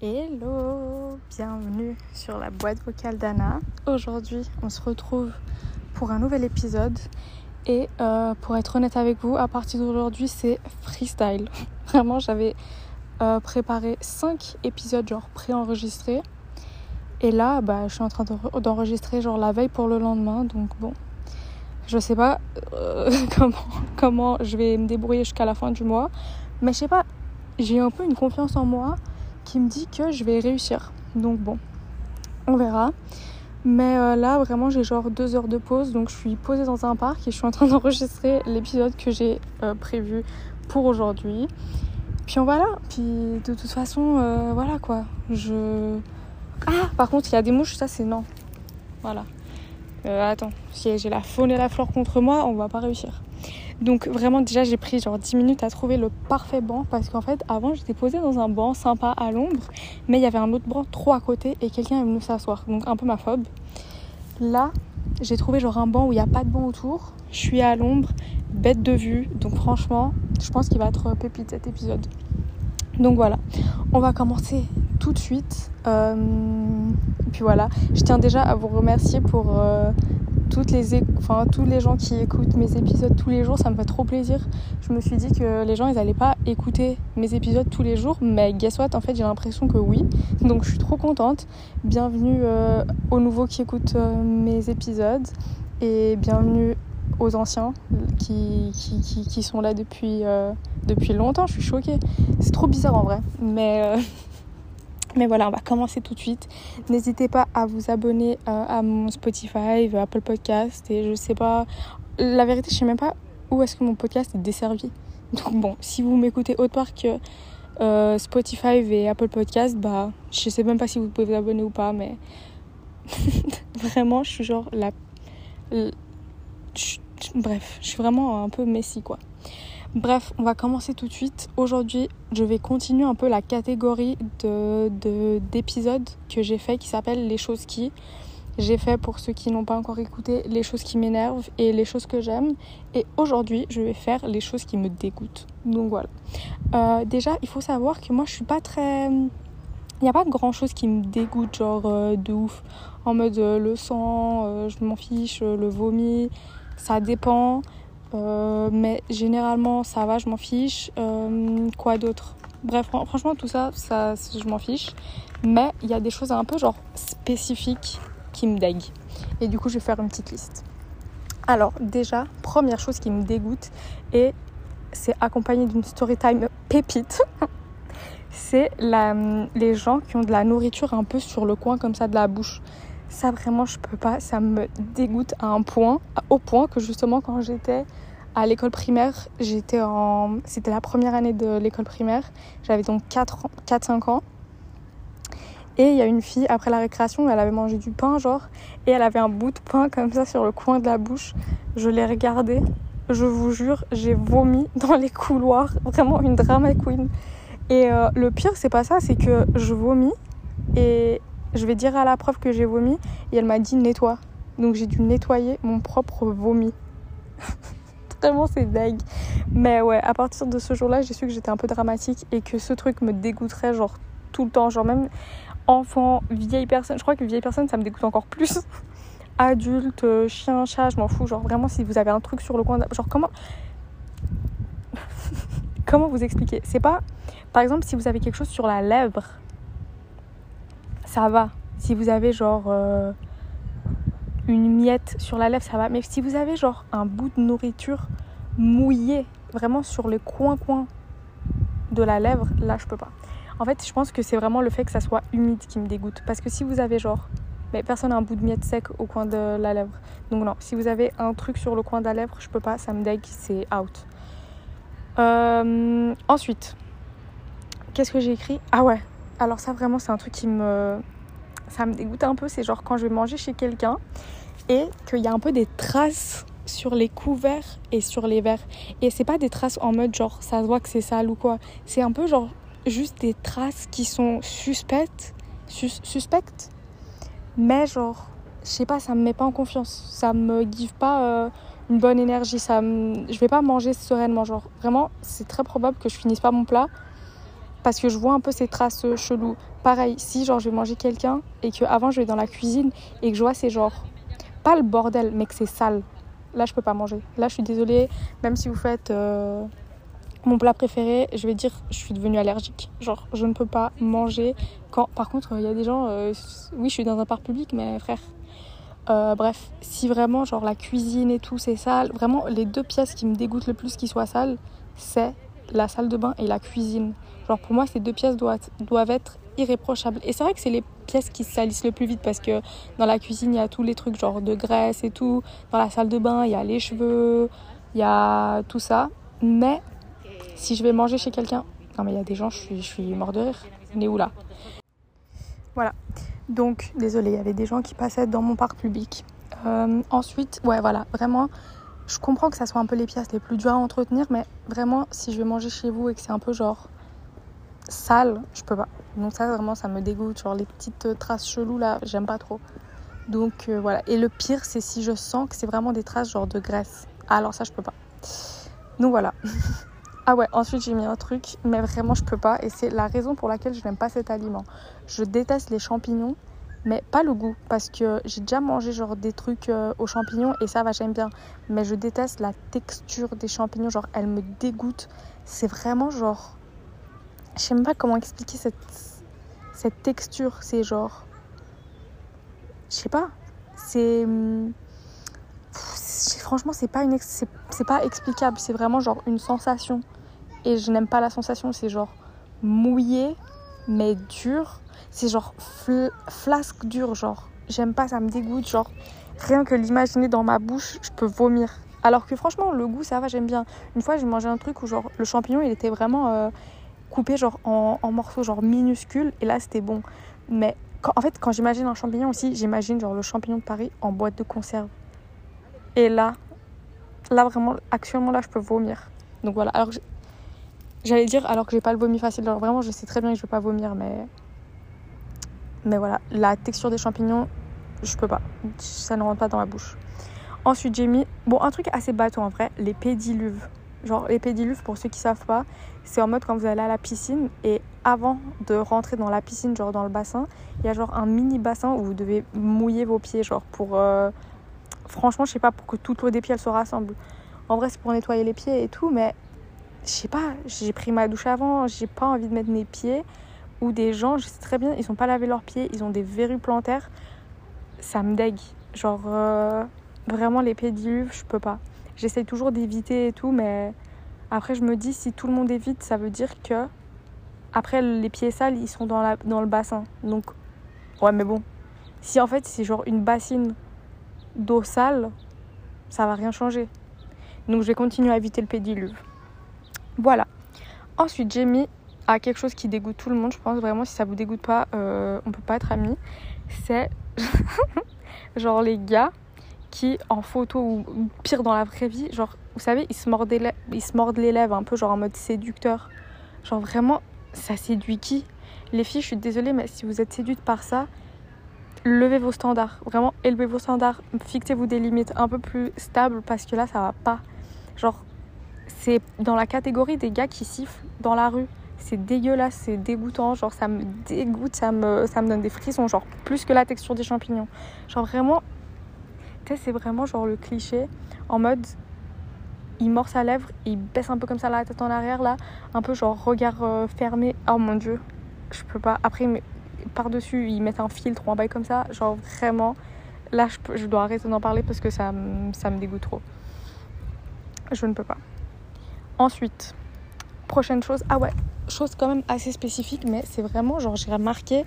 Hello, bienvenue sur la boîte vocale d'Anna. Aujourd'hui, on se retrouve pour un nouvel épisode. Et euh, pour être honnête avec vous, à partir d'aujourd'hui, c'est freestyle. Vraiment, j'avais euh, préparé 5 épisodes genre préenregistrés. Et là, bah, je suis en train d'enregistrer genre la veille pour le lendemain. Donc bon, je sais pas euh, comment, comment je vais me débrouiller jusqu'à la fin du mois. Mais je sais pas, j'ai un peu une confiance en moi qui me dit que je vais réussir. Donc bon, on verra. Mais euh, là, vraiment, j'ai genre deux heures de pause. Donc je suis posée dans un parc et je suis en train d'enregistrer l'épisode que j'ai euh, prévu pour aujourd'hui. Puis on va là. Puis de toute façon, voilà quoi. Je. Ah, par contre, il y a des mouches, ça c'est non. Voilà. Attends, si j'ai la faune et la flore contre moi, on va pas réussir. Donc vraiment déjà j'ai pris genre 10 minutes à trouver le parfait banc parce qu'en fait avant j'étais posée dans un banc sympa à l'ombre mais il y avait un autre banc trop à côté et quelqu'un est venu s'asseoir donc un peu ma phobe. Là j'ai trouvé genre un banc où il n'y a pas de banc autour, je suis à l'ombre, bête de vue donc franchement je pense qu'il va être pépite cet épisode. Donc voilà, on va commencer tout de suite. Euh, puis voilà, je tiens déjà à vous remercier pour euh, toutes les, enfin, tous les gens qui écoutent mes épisodes tous les jours, ça me fait trop plaisir. Je me suis dit que les gens, ils n'allaient pas écouter mes épisodes tous les jours, mais guess what, en fait, j'ai l'impression que oui. Donc, je suis trop contente. Bienvenue euh, aux nouveaux qui écoutent mes épisodes et bienvenue aux anciens qui, qui, qui, sont là depuis, euh, depuis longtemps. Je suis choquée. C'est trop bizarre en vrai. Mais mais voilà, on va commencer tout de suite. N'hésitez pas à vous abonner euh, à mon Spotify, Apple Podcast et je sais pas. La vérité, je sais même pas où est-ce que mon podcast est desservi. Donc bon, si vous m'écoutez autre part que euh, Spotify et Apple Podcast, bah je sais même pas si vous pouvez vous abonner ou pas, mais vraiment, je suis genre la. Bref, je suis vraiment un peu messie quoi. Bref, on va commencer tout de suite. Aujourd'hui, je vais continuer un peu la catégorie de, d'épisodes que j'ai fait qui s'appelle les choses qui. J'ai fait pour ceux qui n'ont pas encore écouté les choses qui m'énervent et les choses que j'aime. Et aujourd'hui, je vais faire les choses qui me dégoûtent. Donc voilà. Euh, déjà, il faut savoir que moi, je suis pas très. Il n'y a pas grand chose qui me dégoûte, genre euh, de ouf. En mode euh, le sang, je m'en fiche, le vomi, ça dépend. Euh, mais généralement, ça va, je m'en fiche. Euh, quoi d'autre? Bref, franchement, tout ça, ça je m'en fiche. Mais il y a des choses un peu genre spécifiques qui me déguent. Et du coup, je vais faire une petite liste. Alors, déjà, première chose qui me dégoûte, et c'est accompagné d'une story time pépite. c'est les gens qui ont de la nourriture un peu sur le coin comme ça de la bouche. Ça vraiment je peux pas, ça me dégoûte à un point, au point que justement quand j'étais à l'école primaire, j'étais en c'était la première année de l'école primaire, j'avais donc 4 4 5 ans. Et il y a une fille après la récréation, elle avait mangé du pain genre et elle avait un bout de pain comme ça sur le coin de la bouche. Je l'ai regardé, je vous jure, j'ai vomi dans les couloirs, vraiment une drama queen. Et euh, le pire, c'est pas ça, c'est que je vomis et je vais dire à la prof que j'ai vomi et elle m'a dit nettoie. Donc j'ai dû nettoyer mon propre vomi. Vraiment c'est dingue. Mais ouais, à partir de ce jour-là, j'ai su que j'étais un peu dramatique et que ce truc me dégoûterait genre tout le temps. Genre même enfant, vieille personne. Je crois que vieille personne, ça me dégoûte encore plus. Adulte, euh, chien, chat, je m'en fous. Genre vraiment si vous avez un truc sur le coin... Genre comment... comment vous expliquer? C'est pas... Par exemple, si vous avez quelque chose sur la lèvre ça va. Si vous avez genre euh, une miette sur la lèvre, ça va. Mais si vous avez genre un bout de nourriture mouillé, vraiment sur les coins-coins de la lèvre, là je peux pas. En fait, je pense que c'est vraiment le fait que ça soit humide qui me dégoûte. Parce que si vous avez genre. Mais personne n'a un bout de miette sec au coin de la lèvre. Donc non, si vous avez un truc sur le coin de la lèvre, je peux pas, ça me dégue, c'est out. Euh, ensuite, qu'est-ce que j'ai écrit? Ah ouais, alors ça vraiment c'est un truc qui me ça me dégoûte un peu, c'est genre quand je vais manger chez quelqu'un et qu'il y a un peu des traces sur les couverts et sur les verres. Et c'est pas des traces en mode genre ça se voit que c'est sale ou quoi. C'est un peu genre juste des traces qui sont suspectes, suspectes, mais genre je sais pas, ça me met pas en confiance. Ça me give pas euh, une bonne énergie. Ça me... Je vais pas manger sereinement. Genre, vraiment, c'est très probable que je finisse pas mon plat parce que je vois un peu ces traces cheloues. Pareil, si genre je vais manger quelqu'un et que avant je vais dans la cuisine et que je vois c'est genre pas le bordel, mais que c'est sale. Là, je peux pas manger. Là, je suis désolée. Même si vous faites euh, mon plat préféré, je vais dire, je suis devenue allergique. Genre, je ne peux pas manger quand. Par contre, il y a des gens. euh, oui, je suis dans un parc public, mais frère. euh, bref, si vraiment, genre la cuisine et tout, c'est sale. Vraiment, les deux pièces qui me dégoûtent le plus qui soient sales, c'est la salle de bain et la cuisine. Genre, pour moi, ces deux pièces doivent, doivent être irréprochables. Et c'est vrai que c'est les pièces qui se salissent le plus vite parce que dans la cuisine, il y a tous les trucs genre de graisse et tout. Dans la salle de bain, il y a les cheveux, il y a tout ça. Mais si je vais manger chez quelqu'un, non mais il y a des gens, je suis, je suis mort de rire. On est où là? Voilà. Donc, désolé, il y avait des gens qui passaient dans mon parc public. Euh, ensuite, ouais, voilà, vraiment, je comprends que ça soit un peu les pièces les plus dures à entretenir, mais vraiment, si je vais manger chez vous et que c'est un peu genre sale, je peux pas. Donc ça, vraiment, ça me dégoûte. Genre les petites euh, traces cheloues là, j'aime pas trop. Donc euh, voilà. Et le pire, c'est si je sens que c'est vraiment des traces genre de graisse. Alors ça, je peux pas. Donc voilà. ah ouais, ensuite j'ai mis un truc, mais vraiment je peux pas. Et c'est la raison pour laquelle je n'aime pas cet aliment. Je déteste les champignons, mais pas le goût. Parce que j'ai déjà mangé genre des trucs euh, aux champignons et ça va, j'aime bien. Mais je déteste la texture des champignons. Genre, elle me dégoûte. C'est vraiment genre. Je sais même pas comment expliquer cette, cette texture. C'est genre. Je sais pas. C'est. Franchement, c'est pas, une c'est pas explicable. C'est vraiment genre une sensation. Et je n'aime pas la sensation. C'est genre mouillé, mais dur. C'est genre fl- flasque dur. Genre, j'aime pas, ça me dégoûte. Genre, rien que l'imaginer dans ma bouche, je peux vomir. Alors que franchement, le goût, ça va, j'aime bien. Une fois, j'ai mangé un truc où genre le champignon, il était vraiment euh, coupé genre en, morceaux genre minuscules. Et là, c'était bon. Mais en fait, quand j'imagine un champignon aussi, j'imagine genre le champignon de Paris en boîte de conserve. Et là, là vraiment, actuellement là, je peux vomir. Donc voilà. Alors j'allais dire alors que j'ai pas le vomi facile. Genre vraiment, je sais très bien que je vais pas vomir, mais mais voilà, la texture des champignons, je peux pas. Ça ne rentre pas dans ma bouche. Ensuite, j'ai mis bon un truc assez bateau en vrai, les pédiluves. Genre les pédiluves, pour ceux qui savent pas, c'est en mode quand vous allez à la piscine et avant de rentrer dans la piscine, genre dans le bassin, il y a genre un mini bassin où vous devez mouiller vos pieds, genre pour euh, franchement, je sais pas, pour que toute l'eau des pieds elle se rassemble. En vrai, c'est pour nettoyer les pieds et tout, mais je sais pas, j'ai pris ma douche avant, j'ai pas envie de mettre mes pieds. Ou des gens, je sais très bien, ils sont pas lavé leurs pieds, ils ont des verrues plantaires. Ça me dégue. Genre, euh, vraiment, les pédiluves, je peux pas. J'essaye toujours d'éviter et tout, mais après, je me dis, si tout le monde évite, ça veut dire que. Après, les pieds sales, ils sont dans, le bassin. Donc, ouais, mais bon. Si en fait, c'est genre une bassine d'eau sale, ça va rien changer. Donc, je vais continuer à éviter le pédiluve. Voilà. Ensuite, j'ai mis à quelque chose qui dégoûte tout le monde, je pense vraiment. Si ça vous dégoûte pas, euh, on peut pas être amis. C'est genre les gars qui, en photo ou pire dans la vraie vie, genre, vous savez, ils se mordent les, lè- ils se mordent les lèvres un peu, genre en mode séducteur. Genre vraiment, ça séduit qui? Les filles, je suis désolée, mais si vous êtes séduites par ça, levez vos standards. Vraiment, élevez vos standards. Fixez-vous des limites un peu plus stables parce que là, ça va pas. Genre, c'est dans la catégorie des gars qui sifflent dans la rue. C'est dégueulasse, c'est dégoûtant. Genre, ça me dégoûte, ça me, donne des frissons. Genre, plus que la texture des champignons. Genre, vraiment, tu c'est vraiment genre le cliché en mode il mord sa lèvre, il baisse un peu comme ça la tête en arrière là, un peu genre regard euh, fermé. Oh mon dieu, je peux pas. Après, par-dessus, ils mettent un filtre ou un bail comme ça. Genre vraiment, là, je, dois arrêter d'en parler parce que ça me dégoûte trop. Je ne peux pas. Ensuite, prochaine chose. Ah ouais, chose quand même assez spécifique, mais c'est vraiment genre j'ai remarqué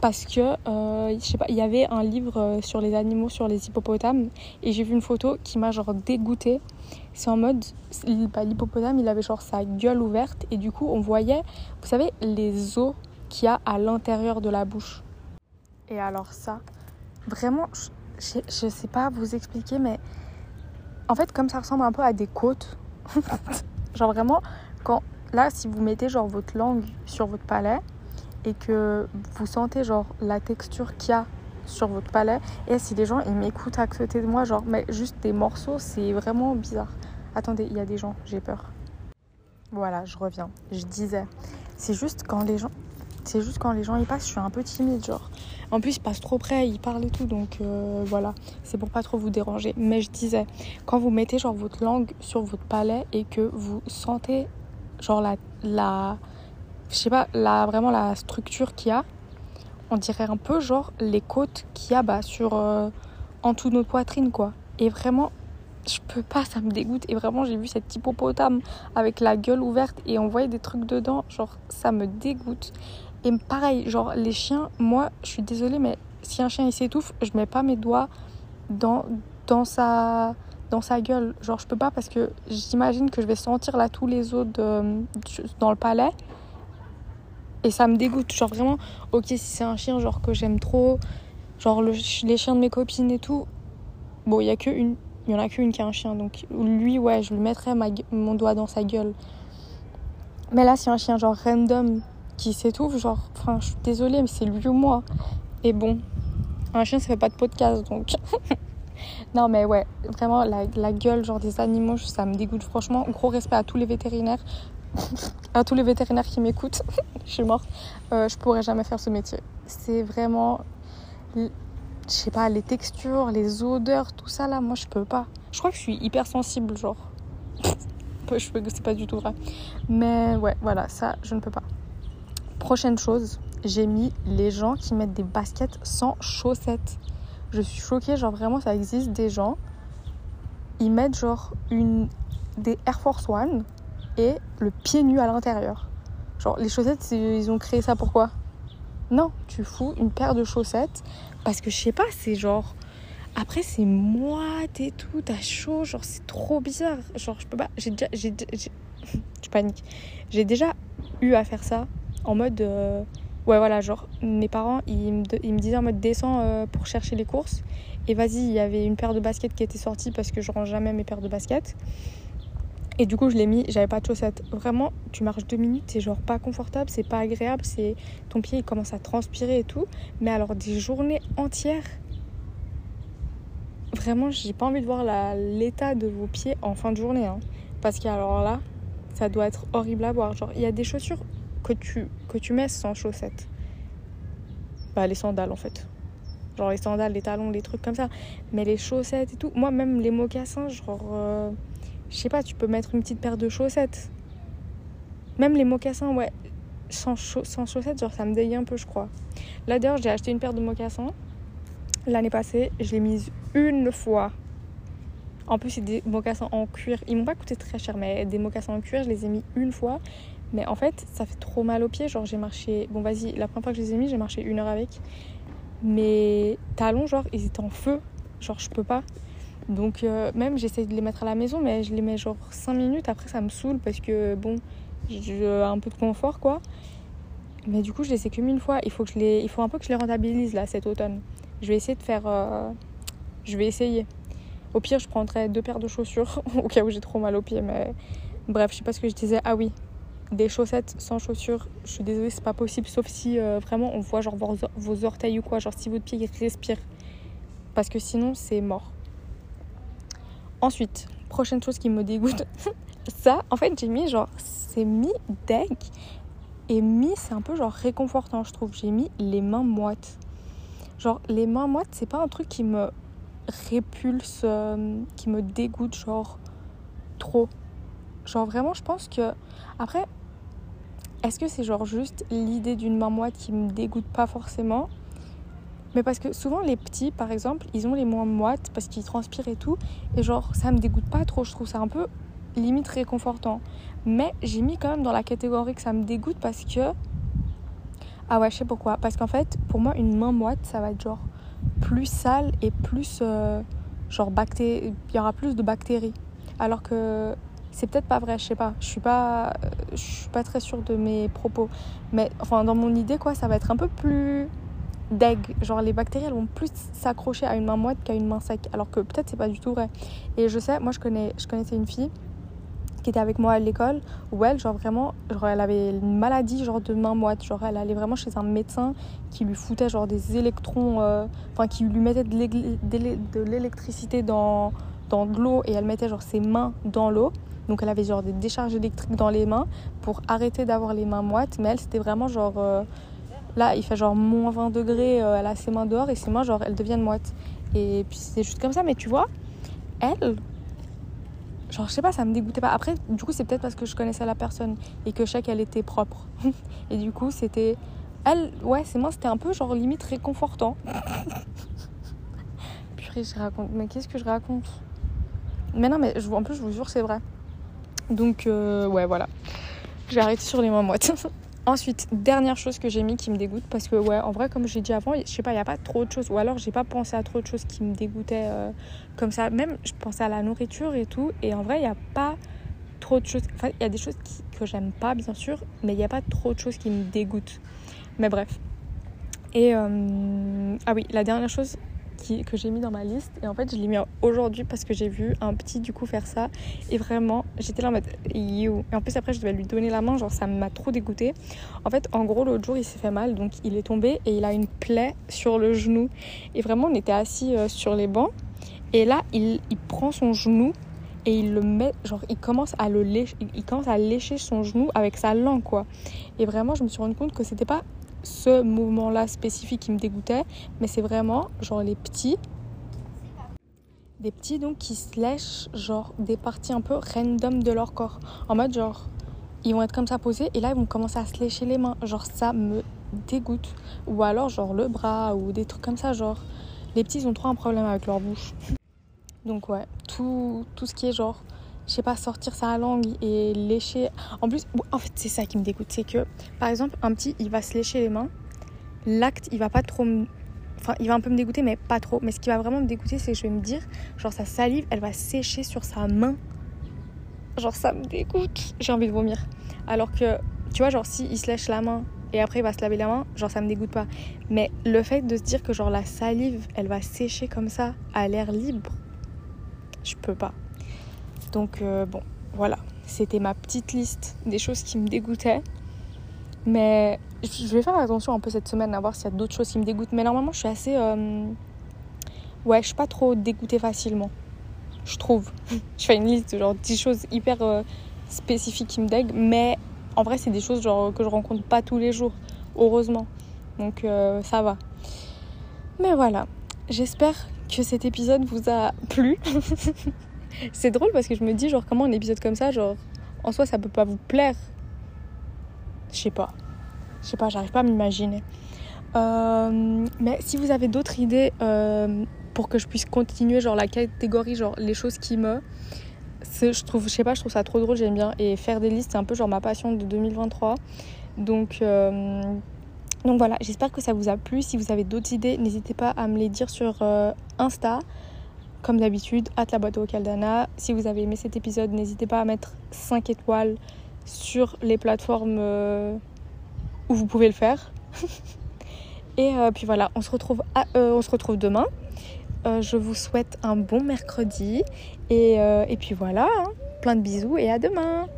parce que euh, je sais pas, il y avait un livre euh, sur les animaux, sur les hippopotames, et j'ai vu une photo qui m'a genre dégoûtée. C'est en mode, bah, l'hippopotame, il avait genre sa gueule ouverte, et du coup on voyait, vous savez, les os qu'il y a à l'intérieur de la bouche. Et alors ça, vraiment, je, je, je sais pas vous expliquer, mais en fait comme ça ressemble un peu à des côtes, genre vraiment, là si vous mettez genre votre langue sur votre palais, et que vous sentez genre la texture qu'il y a sur votre palais. Et si les gens ils m'écoutent à côté de moi, genre, mais juste des morceaux, c'est vraiment bizarre. Attendez, il y a des gens, j'ai peur. Voilà, je reviens. Je disais, c'est juste quand les gens, c'est juste quand les gens y passent, je suis un peu timide, genre. En plus, ils passent trop près, ils parlent et tout, donc euh, voilà, c'est pour pas trop vous déranger. Mais je disais, quand vous mettez genre votre langue sur votre palais et que vous sentez genre la, la je sais pas, la, vraiment la structure qu'il y a, on dirait un peu genre les côtes qu'il y a bah, sur euh, en de notre poitrine quoi. Et vraiment, je peux pas, ça me dégoûte. Et vraiment, j'ai vu cette hippopotame avec la gueule ouverte et on voyait des trucs dedans, genre ça me dégoûte. Et pareil, genre les chiens, moi, je suis désolée, mais si un chien il s'étouffe, je mets pas mes doigts dans, dans sa dans sa gueule. Genre, je peux pas parce que j'imagine que je vais sentir là tous les os dans le palais et ça me dégoûte. Genre vraiment, ok, si c'est un chien genre que j'aime trop, genre les chiens de mes copines et tout, bon, il y a que une, il y en a qu'une qui a un chien, donc lui, ouais, je lui mettrais mon doigt dans sa gueule. Mais là, c'est un chien genre random qui s'étouffe, genre, enfin, je suis désolée, mais c'est lui ou moi. Et bon, un chien, ça fait pas de podcast, donc. non, mais ouais, vraiment, la, gueule, genre des animaux, ça me dégoûte. Franchement, gros respect à tous les vétérinaires à tous les vétérinaires qui m'écoutent, je suis morte, euh, je pourrais jamais faire ce métier. C'est vraiment, je sais pas, les textures, les odeurs, tout ça là, moi je peux pas. Je crois que je suis hyper sensible, genre. je peux que c'est pas du tout vrai. Mais ouais, voilà, ça je ne peux pas. Prochaine chose, j'ai mis les gens qui mettent des baskets sans chaussettes. Je suis choquée, genre vraiment ça existe des gens, ils mettent genre une des Air Force One et le pied nu à l'intérieur. Genre, les chaussettes, ils ont créé ça pourquoi Non, tu fous une paire de chaussettes parce que je sais pas, c'est genre. Après, c'est moite et tout, t'as chaud, genre, c'est trop bizarre. Genre, je peux pas. J'ai déjà. J'ai, je panique. J'ai déjà eu à faire ça en mode. Euh, ouais, voilà, genre, mes parents, ils me, disaient en mode descends euh, pour chercher les courses. Et vas-y, il y avait une paire de baskets qui était sortie parce que je range jamais mes paires de baskets. Et du coup, je l'ai mis, j'avais pas de chaussettes. Vraiment, tu marches deux minutes, c'est genre pas confortable, c'est pas agréable, c'est ton pied il commence à transpirer et tout. Mais alors, des journées entières, vraiment, j'ai pas envie de voir l'état de vos pieds en fin de journée. Hein. Parce qu'alors là, ça doit être horrible à voir. Genre, il y a des chaussures que tu, que tu mets sans chaussettes. Bah, les sandales en fait. Genre les sandales, les talons, les trucs comme ça. Mais les chaussettes et tout, moi même les mocassins, genre. Euh, je sais pas, tu peux mettre une petite paire de chaussettes. Même les mocassins, ouais, sans, sans chaussettes, genre ça me dégue un peu, je crois. Là d'ailleurs, j'ai acheté une paire de mocassins l'année passée, je l'ai mise une fois. En plus, c'est des mocassins en cuir. Ils m'ont pas coûté très cher, mais des mocassins en cuir, je les ai mis une fois. Mais en fait, ça fait trop mal aux pieds. Genre, j'ai marché. Bon, vas-y, la première fois que je les ai mis, j'ai marché une heure avec. Mes talons, genre, ils étaient en feu. Genre, je peux pas. Donc euh, même j'essaie de les mettre à la maison, mais je les mets genre 5 minutes, après ça me saoule parce que bon, j'ai un peu de confort quoi. Mais du coup je les ai que une fois, il faut, que je les, il faut un peu que je les rentabilise là cet automne. Je vais essayer de faire... Euh, je vais essayer. Au pire je prendrai deux paires de chaussures au cas où j'ai trop mal aux pieds, mais bref, je sais pas ce que je disais. Ah oui, des chaussettes sans chaussures, je suis désolée, c'est pas possible, sauf si euh, vraiment on voit genre vos, vos, orteils ou quoi, genre si votre pied respire. Parce que sinon c'est mort. Ensuite, prochaine chose qui me dégoûte, ça, en fait, j'ai mis genre, c'est mi deck et mi, c'est un peu genre réconfortant, je trouve. J'ai mis les mains moites. Genre, les mains moites, c'est pas un truc qui me répulse, euh, qui me dégoûte, genre, trop. Genre, vraiment, je pense que. Après, est-ce que c'est genre juste l'idée d'une main moite qui me dégoûte pas forcément? Mais parce que souvent les petits, par exemple, ils ont les moins moites parce qu'ils transpirent et tout. Et genre, ça me dégoûte pas trop. Je trouve ça un peu limite réconfortant. Mais j'ai mis quand même dans la catégorie que ça me dégoûte parce que. Ah ouais, je sais pourquoi. Parce qu'en fait, pour moi, une main moite, ça va être genre plus sale et plus. Euh, genre, bacté... il y aura plus de bactéries. Alors que c'est peut-être pas vrai, je sais pas. Je suis pas, je suis pas très sûre de mes propos. Mais enfin, dans mon idée, quoi, ça va être un peu plus deg. Genre les bactéries elles vont plus s'accrocher à une main moite qu'à une main sec. Alors que peut-être c'est pas du tout vrai. Et je sais, moi je connais, je connaissais une fille qui était avec moi à l'école, où elle, genre vraiment, genre elle avait une maladie genre de main moite. Genre elle allait vraiment chez un médecin qui lui foutait genre des électrons, euh, qui lui mettait de l'électricité dans, dans de l'eau et elle mettait genre ses mains dans l'eau. Donc elle avait genre des décharges électriques dans les mains pour arrêter d'avoir les mains moites. Mais elle, c'était vraiment genre... Euh, là, il fait genre moins 20 degrés, euh, elle a ses mains dehors et ses mains, genre, elles deviennent moites. Et puis c'est juste comme ça. Mais tu vois, elle, genre, je sais pas, ça me dégoûtait pas. Après, du coup, c'est peut-être parce que je connaissais la personne et que je sais qu'elle était propre. et du coup, c'était... Elle, ouais, c'est moi, c'était un peu genre limite réconfortant. Purée, je raconte... Mais qu'est-ce que je raconte? Mais non, mais en plus, je vous jure, c'est vrai. Donc, euh, ouais, voilà. J'ai arrêté sur les mains moites. Ensuite, dernière chose que j'ai mis qui me dégoûte parce que ouais, en vrai comme j'ai dit avant, je sais pas, il n'y a pas trop de choses ou alors j'ai pas pensé à trop de choses qui me dégoûtaient euh, comme ça. Même je pensais à la nourriture et tout et en vrai, il n'y a pas trop de choses. Enfin, il y a des choses que j'aime pas bien sûr, mais il n'y a pas trop de choses qui me dégoûtent. Mais bref. Et euh, ah oui, la dernière chose que j'ai mis dans ma liste. Et en fait, je l'ai mis aujourd'hui parce que j'ai vu un petit du coup faire ça. Et vraiment, j'étais là en mode you. Et en plus, après, je devais lui donner la main. Genre, ça m'a trop dégoûté. En fait, en gros, l'autre jour, il s'est fait mal. Donc, il est tombé et il a une plaie sur le genou. Et vraiment, on était assis euh, sur les bancs. Et là, il, il prend son genou et il le met genre il commence à le lécher, il commence à lécher son genou avec sa langue quoi et vraiment je me suis rendu compte que c'était pas ce mouvement-là spécifique qui me dégoûtait, mais c'est vraiment genre les petits, des petits donc qui se genre des parties un peu random de leur corps, en mode genre ils vont être comme ça posés et là ils vont commencer à se lécher les mains, genre ça me dégoûte, ou alors genre le bras ou des trucs comme ça, genre. Les petits ils ont trop un problème avec leur bouche. Donc ouais, tout, tout ce qui est genre je sais pas, sortir sa langue et lécher. En plus, en fait, c'est ça qui me dégoûte. C'est que, par exemple, un petit, il va se lécher les mains. L'acte, il va pas trop. Enfin, il va un peu me dégoûter, mais pas trop. Mais ce qui va vraiment me dégoûter, c'est que je vais me dire, genre, sa salive, elle va sécher sur sa main. Genre, ça me dégoûte. J'ai envie de vomir. Alors que, tu vois, genre, si il se lèche la main et après il va se laver la main, genre, ça me dégoûte pas. Mais le fait de se dire que, genre, la salive, elle va sécher comme ça, à l'air libre, je peux pas. Donc euh, bon, voilà, c'était ma petite liste des choses qui me dégoûtaient. Mais je vais faire attention un peu cette semaine à voir s'il y a d'autres choses qui me dégoûtent. Mais normalement, je suis assez... Euh, ouais, je suis pas trop dégoûtée facilement. Je trouve. je fais une liste de genre 10 choses hyper euh, spécifiques qui me déguent. Mais en vrai, c'est des choses que je rencontre pas tous les jours. Heureusement. Donc ça va. Mais voilà. J'espère que cet épisode vous a plu. c'est drôle parce que je me dis, genre, comment un épisode comme ça, genre, en soi, ça peut pas vous plaire. Je sais pas. Je sais pas, j'arrive pas à m'imaginer. Euh, mais si vous avez d'autres idées euh, pour que je puisse continuer, genre, la catégorie, genre, les choses qui me. Je trouve, je sais pas, je trouve ça trop drôle, j'aime bien. Et faire des listes, c'est un peu genre ma passion de 2023. Donc. Euh, donc voilà, j'espère que ça vous a plu. Si vous avez d'autres idées, n'hésitez pas à me les dire sur Insta comme d'habitude, hâte la boîte vocale d'Anna. Si vous avez aimé cet épisode, n'hésitez pas à mettre 5 étoiles sur les plateformes euh, où vous pouvez le faire. et euh, puis voilà, on se retrouve, euh, on se retrouve demain. je vous souhaite un bon mercredi. Et, puis voilà, hein. plein de bisous et à demain.